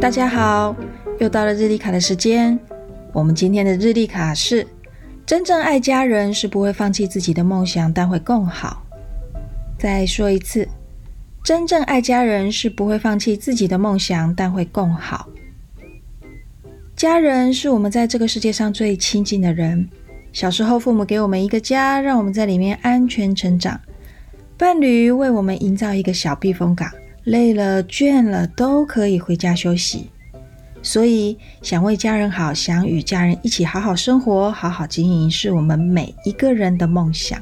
大家好，又到了日历卡的时间。我们今天的日历卡是：真正爱家人是不会放弃自己的梦想，但会更好。再说一次，真正爱家人是不会放弃自己的梦想，但会更好。家人是我们在这个世界上最亲近的人。小时候，父母给我们一个家，让我们在里面安全成长。伴侣为我们营造一个小避风港，累了、倦了都可以回家休息。所以，想为家人好，想与家人一起好好生活、好好经营，是我们每一个人的梦想。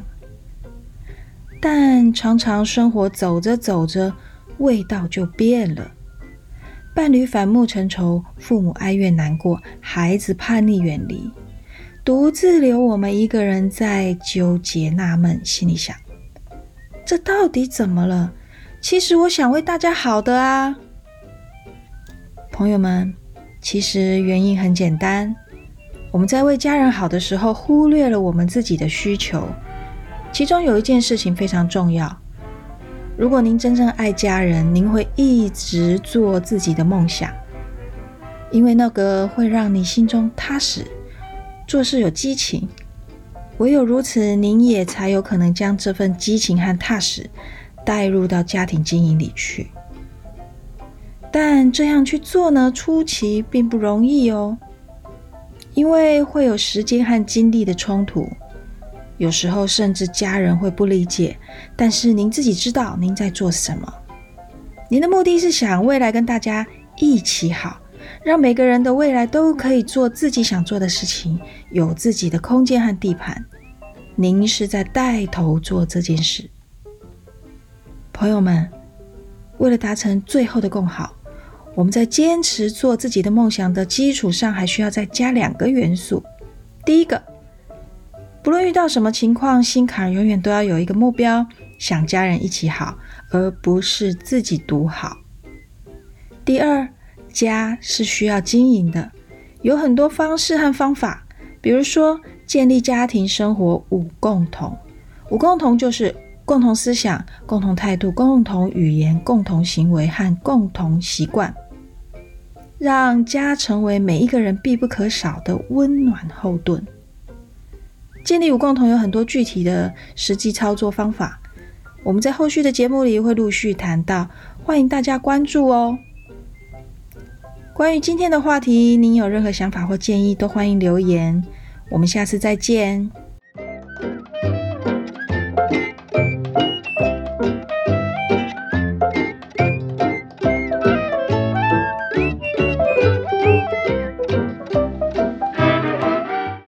但常常生活走着走着，味道就变了。伴侣反目成仇，父母哀怨难过，孩子叛逆远离。独自留我们一个人在纠结纳闷，心里想：这到底怎么了？其实我想为大家好的啊，朋友们。其实原因很简单，我们在为家人好的时候，忽略了我们自己的需求。其中有一件事情非常重要：如果您真正爱家人，您会一直做自己的梦想，因为那个会让你心中踏实。做事有激情，唯有如此，您也才有可能将这份激情和踏实带入到家庭经营里去。但这样去做呢，初期并不容易哦，因为会有时间和精力的冲突，有时候甚至家人会不理解。但是您自己知道您在做什么，您的目的是想未来跟大家一起好。让每个人的未来都可以做自己想做的事情，有自己的空间和地盘。您是在带头做这件事，朋友们。为了达成最后的共好，我们在坚持做自己的梦想的基础上，还需要再加两个元素。第一个，不论遇到什么情况，心坎永远都要有一个目标，想家人一起好，而不是自己独好。第二。家是需要经营的，有很多方式和方法，比如说建立家庭生活五共同。五共同就是共同思想、共同态度、共同语言、共同行为和共同习惯，让家成为每一个人必不可少的温暖后盾。建立五共同有很多具体的实际操作方法，我们在后续的节目里会陆续谈到，欢迎大家关注哦。关于今天的话题，您有任何想法或建议，都欢迎留言。我们下次再见。